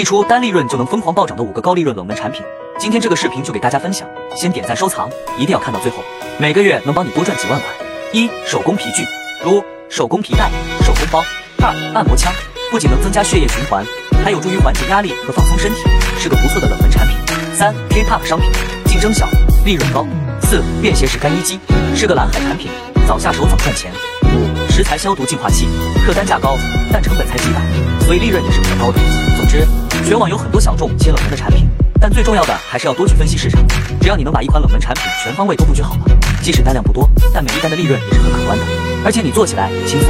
一出单利润就能疯狂暴涨的五个高利润冷门产品，今天这个视频就给大家分享。先点赞收藏，一定要看到最后。每个月能帮你多赚几万块。一、手工皮具，如手工皮带、手工包。二、按摩枪，不仅能增加血液循环，还有助于缓解压力和放松身体，是个不错的冷门产品。三、K-pop 商品，竞争小，利润高。四、便携式干衣机，是个蓝海产品，早下手早赚钱。五、食材消毒净化器，客单价高，但成本才几百，所以利润也是比较高的。总之，全网有很多小众且冷门的产品，但最重要的还是要多去分析市场。只要你能把一款冷门产品全方位都布局好了，即使单量不多，但每一单的利润也是很可观的，而且你做起来也轻松。